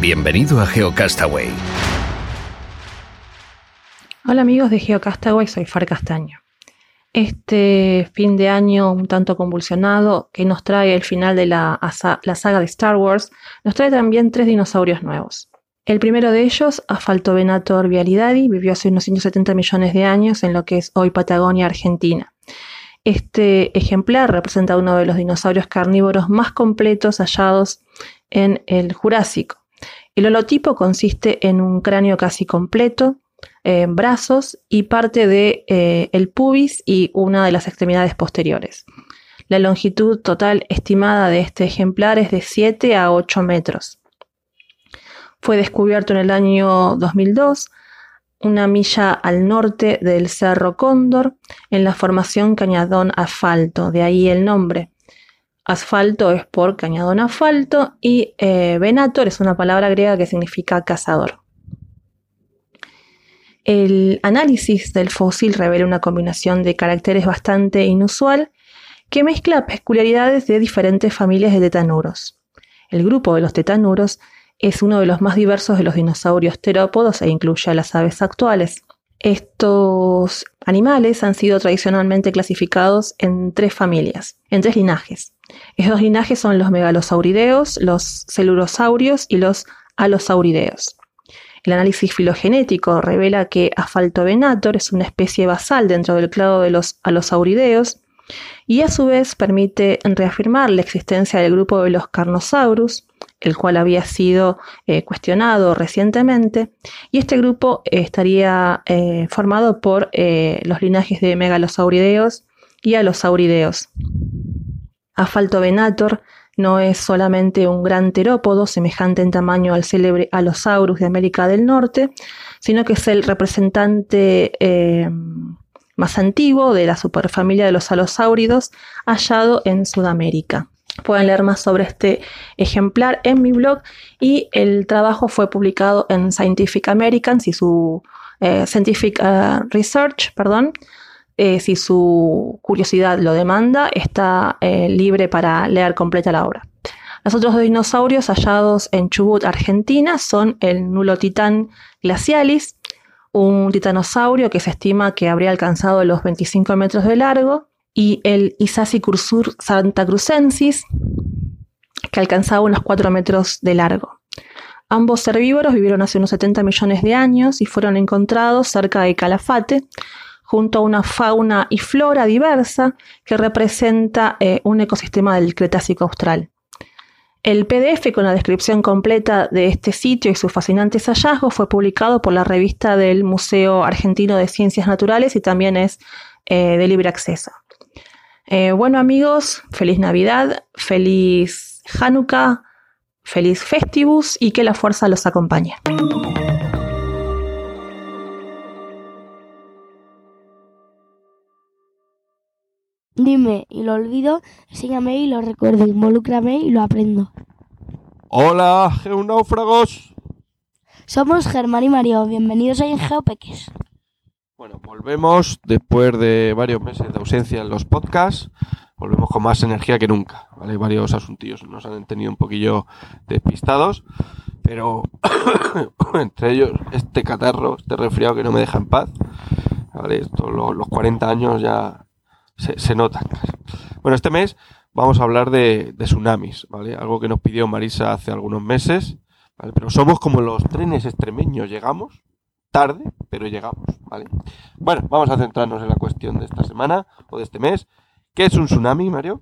Bienvenido a GeoCastaway. Hola amigos de GeoCastaway, soy Far Castaño. Este fin de año un tanto convulsionado que nos trae el final de la, saga de Star Wars, nos trae también tres dinosaurios nuevos. El primero de ellos, Venator vialidadi, vivió hace unos 170 millones de años en lo que es hoy Patagonia, Argentina. Este ejemplar representa uno de los dinosaurios carnívoros más completos hallados en el Jurásico. El holotipo consiste en un cráneo casi completo, eh, brazos y parte del de, eh, pubis y una de las extremidades posteriores. La longitud total estimada de este ejemplar es de 7 a 8 metros. Fue descubierto en el año 2002, una milla al norte del Cerro Cóndor, en la formación Cañadón Asfalto, de ahí el nombre. Asfalto es por cañadón asfalto y eh, venator es una palabra griega que significa cazador. El análisis del fósil revela una combinación de caracteres bastante inusual que mezcla peculiaridades de diferentes familias de tetanuros. El grupo de los tetanuros es uno de los más diversos de los dinosaurios terópodos e incluye a las aves actuales. Estos animales han sido tradicionalmente clasificados en tres familias, en tres linajes. Estos linajes son los megalosaurideos, los celurosaurios y los alosaurideos. El análisis filogenético revela que Asphaltovenator es una especie basal dentro del clado de los alosaurideos y a su vez permite reafirmar la existencia del grupo de los Carnosaurus, el cual había sido eh, cuestionado recientemente, y este grupo estaría eh, formado por eh, los linajes de megalosaurideos y alosaurideos. Venator no es solamente un gran terópodo semejante en tamaño al célebre Allosaurus de América del Norte, sino que es el representante eh, más antiguo de la superfamilia de los alosáuridos hallado en Sudamérica. Pueden leer más sobre este ejemplar en mi blog y el trabajo fue publicado en Scientific Americans y su eh, Scientific eh, Research, perdón, eh, si su curiosidad lo demanda, está eh, libre para leer completa la obra. Los otros dos dinosaurios hallados en Chubut, Argentina, son el nulo titán glacialis, un titanosaurio que se estima que habría alcanzado los 25 metros de largo, y el Isacicursur santacrucensis, que alcanzaba unos 4 metros de largo. Ambos herbívoros vivieron hace unos 70 millones de años y fueron encontrados cerca de Calafate, junto a una fauna y flora diversa que representa eh, un ecosistema del Cretácico Austral. El PDF con la descripción completa de este sitio y sus fascinantes hallazgos fue publicado por la revista del Museo Argentino de Ciencias Naturales y también es eh, de libre acceso. Eh, bueno amigos, feliz Navidad, feliz Hanukkah, feliz Festivus y que la fuerza los acompañe. Dime y lo olvido, enséñame y lo recuerdo, involúcrame y lo aprendo. Hola, geonáufragos. Somos Germán y Mario, bienvenidos a Geopeques. Bueno, volvemos después de varios meses de ausencia en los podcasts. Volvemos con más energía que nunca, ¿vale? Varios asuntillos nos han tenido un poquillo despistados, pero entre ellos este catarro, este resfriado que no me deja en paz, ¿vale? Esto, los, los 40 años ya se, nota. Bueno, este mes vamos a hablar de, tsunamis, ¿vale? Algo que nos pidió Marisa hace algunos meses. Pero somos como los trenes extremeños, llegamos tarde, pero llegamos, ¿vale? Bueno, vamos a centrarnos en la cuestión de esta semana o de este mes. ¿Qué es un tsunami, Mario?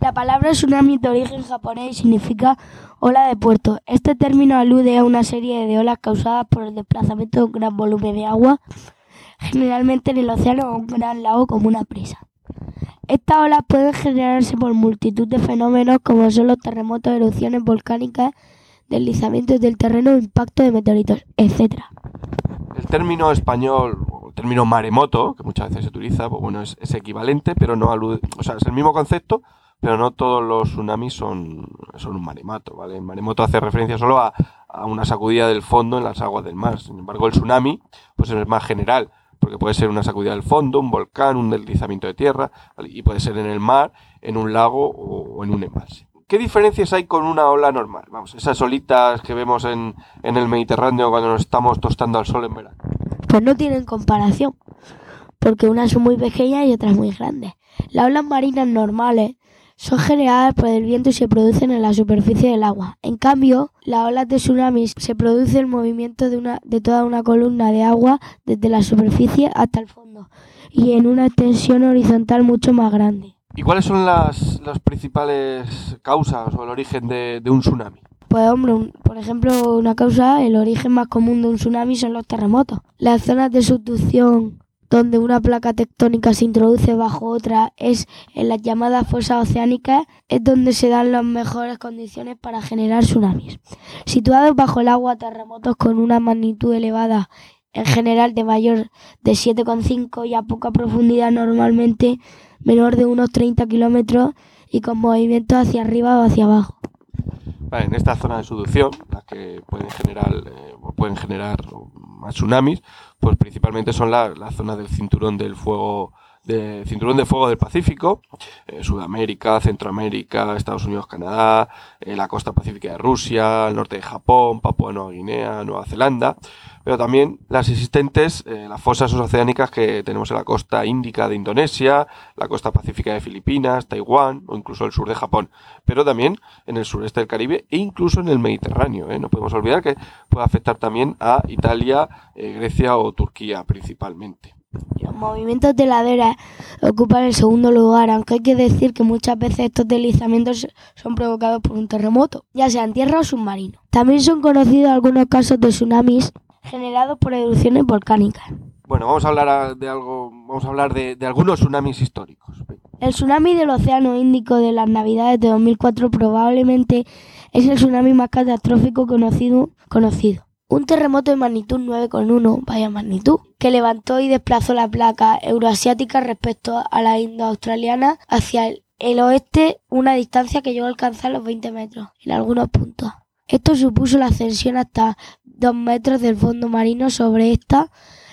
La palabra tsunami de origen japonés significa ola de puerto. Este término alude a una serie de olas causadas por el desplazamiento de un gran volumen de agua generalmente en el océano o un gran lago como una presa. Estas olas pueden generarse por multitud de fenómenos como son los terremotos, erupciones volcánicas, deslizamientos del terreno, impacto de meteoritos, etc. El término español, o el término maremoto, que muchas veces se utiliza, pues bueno, es, es equivalente, pero no alude, o sea, es el mismo concepto, pero no todos los tsunamis son, son un maremoto, ¿vale? El maremoto hace referencia solo a, a una sacudida del fondo en las aguas del mar. Sin embargo, el tsunami, pues es más general, porque puede ser una sacudida del fondo, un volcán, un deslizamiento de tierra, y puede ser en el mar, en un lago o, o en un embalse. ¿Qué diferencias hay con una ola normal? Vamos, esas olitas que vemos en, en el Mediterráneo cuando nos estamos tostando al sol en verano. Pues no tienen comparación, porque unas son muy pequeñas y otras muy grandes. Las olas marinas normales son generadas por el viento y se producen en la superficie del agua. En cambio, las olas de tsunamis se produce el movimiento de, una, de toda una columna de agua desde la superficie hasta el fondo y en una extensión horizontal mucho más grande. ¿Y cuáles son las, las principales causas o el origen de, de un tsunami? Pues hombre, un- por ejemplo, una causa, el origen más común de un tsunami son los terremotos. Las zonas de subducción donde una placa tectónica se introduce bajo otra es en las llamadas fosas oceánicas, es donde se dan las mejores condiciones para generar tsunamis. Situados bajo el agua, terremotos con una magnitud elevada, en general de mayor de 7,5 y a poca profundidad normalmente menor de unos 30 kilómetros y con movimientos hacia arriba o hacia abajo. En esta zona de subducción, las que pueden generar, eh, pueden generar más tsunamis, pues principalmente son la- las zonas del cinturón del fuego, de, cinturón de fuego del Pacífico, eh, Sudamérica, Centroamérica, Estados Unidos, Canadá, eh, la costa pacífica de Rusia, el norte de Japón, Papua Nueva Guinea, Nueva Zelanda, pero también las existentes, eh, las fosas oceánicas que tenemos en la costa índica de Indonesia, la costa pacífica de Filipinas, Taiwán o incluso el sur de Japón, pero también en el sureste del Caribe e incluso en el Mediterráneo. ¿eh? No podemos olvidar que puede afectar también a Italia, eh, Grecia o Turquía principalmente. Los movimientos de ladera ocupan el segundo lugar, aunque hay que decir que muchas veces estos deslizamientos son provocados por un terremoto, ya sea en tierra o submarino. También son conocidos algunos casos de tsunamis generados por erupciones volcánicas. Bueno, vamos a hablar de algo, vamos a hablar de, de algunos tsunamis históricos. El tsunami del Océano Índico de las Navidades de 2004 probablemente es el tsunami más catastrófico conocido. conocido. Un terremoto de magnitud 9,1, vaya magnitud, que levantó y desplazó la placa euroasiática respecto a la indo-australiana hacia el, el oeste, una distancia que llegó a alcanzar los 20 metros en algunos puntos. Esto supuso la ascensión hasta 2 metros del fondo marino sobre esta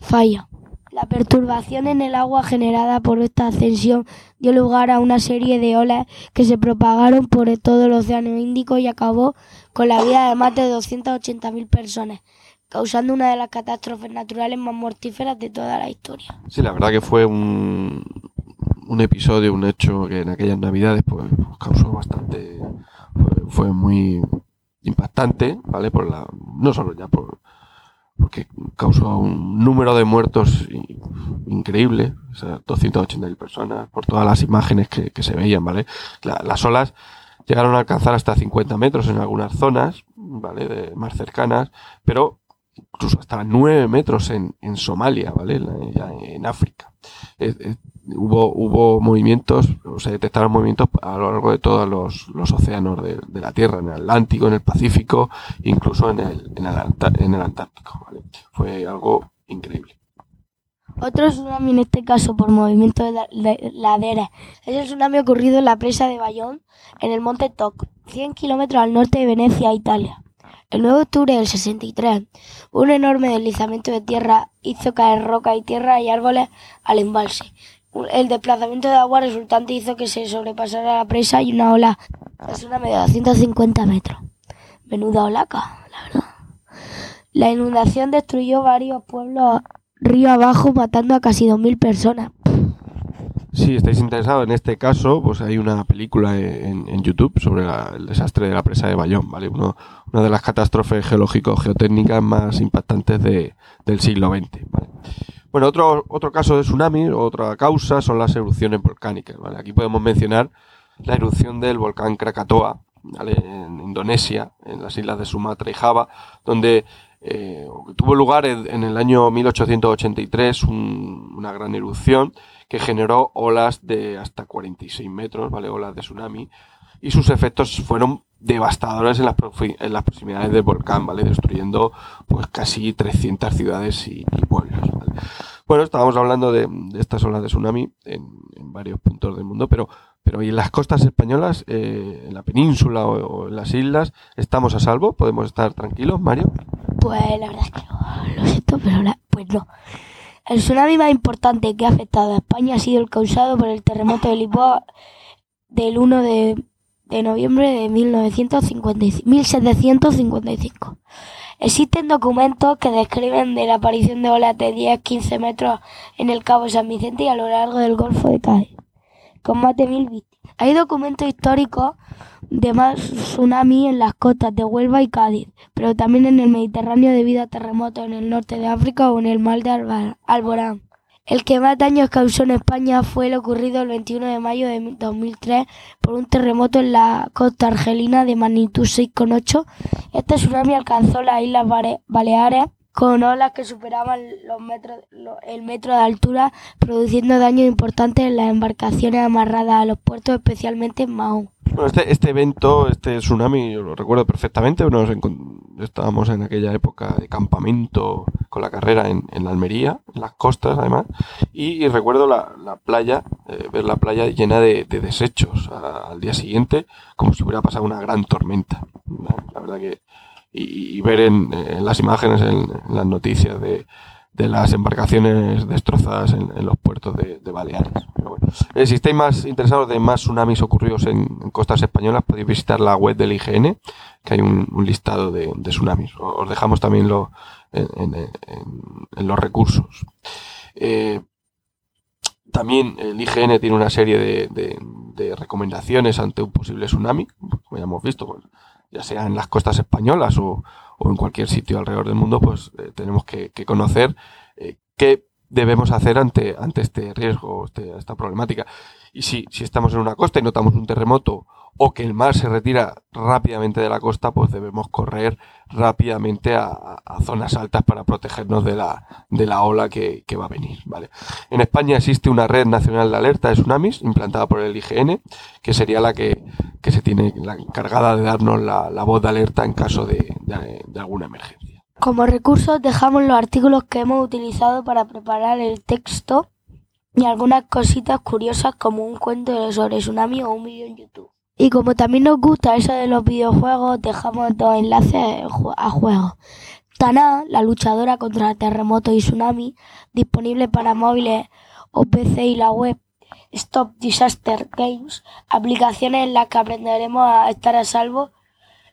falla. La perturbación en el agua generada por esta ascensión dio lugar a una serie de olas que se propagaron por todo el Océano Índico y acabó con la vida de más de 280.000 personas, causando una de las catástrofes naturales más mortíferas de toda la historia. Sí, la verdad que fue un, un episodio, un hecho que en aquellas navidades pues, pues, causó bastante, fue muy impactante, ¿vale? Por la, no solo ya por, porque causó un número de muertos increíble, o sea, 280.000 personas, por todas las imágenes que, se veían, ¿vale? La- las olas llegaron a alcanzar hasta 50 metros en algunas zonas, ¿vale? De, más cercanas, pero incluso hasta 9 metros en, Somalia, ¿vale? En, en África. Hubo, hubo movimientos, o se detectaron movimientos a lo largo de todos los, océanos de, la Tierra, en el Atlántico, en el Pacífico, incluso en el, Antártico, ¿vale? Fue algo increíble. Otro tsunami, en este caso por movimiento de, la- de ladera, es tsunami ocurrido en la presa de Bayón, en el monte Toc, 100 kilómetros al norte de Venecia, Italia. El 9 de octubre del 63, un enorme deslizamiento de tierra hizo caer roca y tierra y árboles al embalse. El desplazamiento de agua resultante hizo que se sobrepasara la presa y una ola de tsunami de 250 metros. Menuda olaca, la verdad. La inundación destruyó varios pueblos río abajo matando a casi 2.000 personas. Si estáis interesados en este caso, pues hay una película en, en YouTube sobre la- el desastre de la presa de Bayón, ¿vale? Uno, una de las catástrofes geológico-geotécnicas más impactantes de- del siglo XX. Bueno, otro, otro caso de tsunami, otra causa, son las erupciones volcánicas. Aquí podemos mencionar la erupción del volcán Krakatoa, ¿vale? En Indonesia, en las islas de Sumatra y Java, donde eh, tuvo lugar en, el año 1883 una gran erupción que generó olas de hasta 46 metros, ¿vale? Olas de tsunami. Y sus efectos fueron devastadores en las, en las proximidades del volcán, ¿vale? Destruyendo pues casi 300 ciudades y, pueblos, Bueno, estábamos hablando de, estas olas de tsunami en, varios puntos del mundo, pero, pero ¿y en las costas españolas, eh, en la península o, en las islas, estamos a salvo? ¿Podemos estar tranquilos, Mario? Pues la verdad es que no, lo siento, pero ahora, pues no. El tsunami más importante que ha afectado a España ha sido el causado por el terremoto de Lisboa del 1 de, noviembre de 1755. Existen documentos que describen de la aparición de olas de 10-15 metros en el Cabo San Vicente y a lo largo del Golfo de Cádiz, con más de mil. Hay documentos históricos de más tsunami en las costas de Huelva y Cádiz, pero también en el Mediterráneo debido a terremotos en el norte de África o en el mar de Alborán. El que más daños causó en España fue el ocurrido el 21 de mayo de 2003 por un terremoto en la costa argelina de magnitud 6,8. Este tsunami alcanzó las Islas Baleares con olas que superaban los metros, el metro de altura, produciendo daños importantes en las embarcaciones amarradas a los puertos, especialmente en Mahón. Bueno, este, este evento, este tsunami, yo lo recuerdo perfectamente. Nos estábamos en aquella época de campamento con la carrera en, en Almería, en las costas además, y, recuerdo la, la playa, eh, ver la playa llena de desechos al día siguiente, como si hubiera pasado una gran tormenta. La verdad que y, ver en, las imágenes, en, las noticias de, de, las embarcaciones destrozadas en, los puertos de, Baleares. Eh, si estáis más interesados de más tsunamis ocurridos en, costas españolas, podéis visitar la web del IGN, que hay un, listado de, tsunamis. Os dejamos también lo, en, los recursos. Eh, también el IGN tiene una serie de, de, recomendaciones ante un posible tsunami, como ya hemos visto, pues, ya sea en las costas españolas o, en cualquier sitio alrededor del mundo, pues eh, tenemos que, conocer eh, qué debemos hacer ante, ante este riesgo, este, esta problemática. Y si, si estamos en una costa y notamos un terremoto o que el mar se retira rápidamente de la costa, pues debemos correr rápidamente a, zonas altas para protegernos de la, de la ola que, va a venir. ¿vale? En España existe una red nacional de alerta de tsunamis implantada por el IGN, que sería la que, se tiene la encargada de darnos la, voz de alerta en caso de, de alguna emergencia. Como recursos dejamos los artículos que hemos utilizado para preparar el texto y algunas cositas curiosas como un cuento sobre tsunami o un vídeo en YouTube. Y como también nos gusta eso de los videojuegos, dejamos dos enlaces a juegos. Tana, la luchadora contra terremotos y tsunami, disponible para móviles o PC y la web Stop Disaster Games, aplicaciones en las que aprenderemos a estar a salvo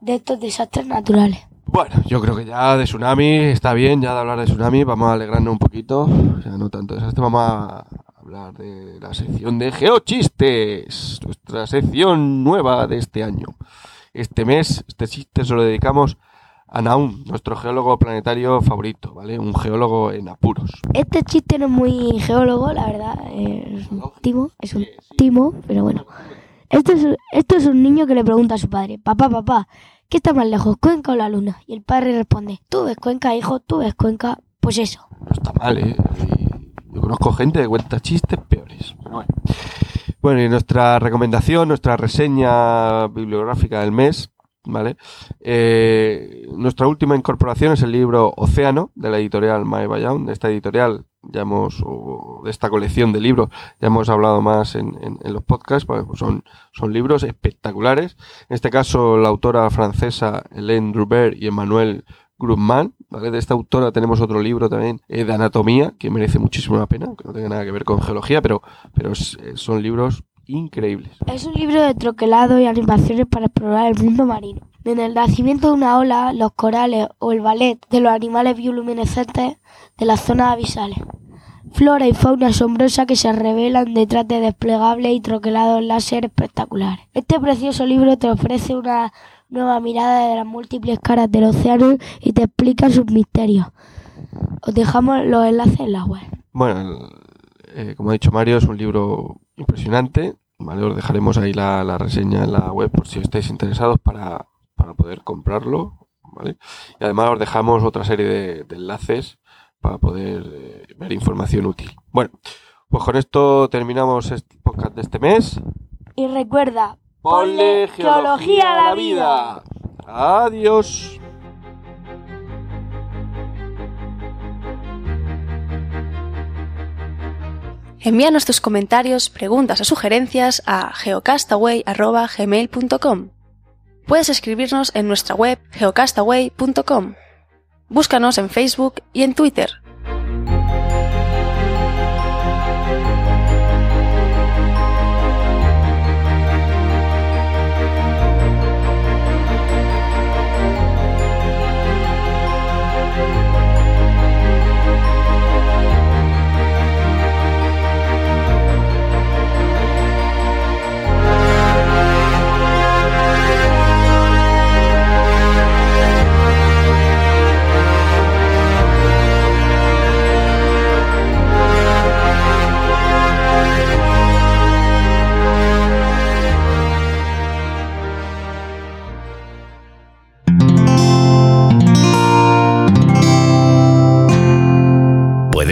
de estos desastres naturales. Bueno, yo creo que ya de tsunami está bien, ya de hablar de tsunami, vamos a alegrarnos un poquito, sea, no tanto desastre, vamos a hablar de la sección de Geochistes, nuestra sección nueva de este año. Este mes, este chiste se lo dedicamos a Naum, nuestro geólogo planetario favorito, ¿vale? Un geólogo en apuros. Este chiste no es muy geólogo, la verdad, es un timo, es un timo, pero bueno. Esto es, esto es un niño que le pregunta a su padre, papá, papá, ¿qué está más lejos, Cuenca o la Luna? Y el padre responde, tú ves Cuenca, hijo, tú ves Cuenca, pues eso. No está mal, ¿eh? Yo conozco gente que cuenta chistes peores. bueno. Y nuestra recomendación, nuestra reseña bibliográfica del mes, ¿vale? Eh, nuestra última incorporación es el libro Océano, de la editorial Mae Bayón. De esta editorial, ya hemos, de esta colección de libros, ya hemos hablado más en, los podcasts, pues son, son libros espectaculares. En este caso, la autora francesa Hélène Drubert y Emmanuel Grumman, ¿vale? De esta autora tenemos otro libro también eh, de anatomía que merece muchísimo la pena, que no tenga nada que ver con geología, pero, pero eh, son libros increíbles. Es un libro de troquelado y animaciones para explorar el mundo marino. En el nacimiento de una ola, los corales o el ballet de los animales bioluminescentes de las zonas abisales. Flora y fauna asombrosa que se revelan detrás de desplegables y troquelados láser espectaculares. Este precioso libro te ofrece una nueva mirada de las múltiples caras del océano y te explica sus misterios. Os dejamos los enlaces en la web. Bueno, eh, como ha dicho Mario, es un libro impresionante. Vale, os dejaremos ahí la, reseña en la web por si estáis interesados para, poder comprarlo. ¿vale? Y además os dejamos otra serie de, enlaces para poder eh, ver información útil. Bueno, pues con esto terminamos este podcast de este mes. Y recuerda, ponle geología a la vida. Adiós. Envíanos tus comentarios, preguntas o sugerencias a geocastaway.gmail.com. Puedes escribirnos en nuestra web geocastaway.com. Búscanos en Facebook y en Twitter.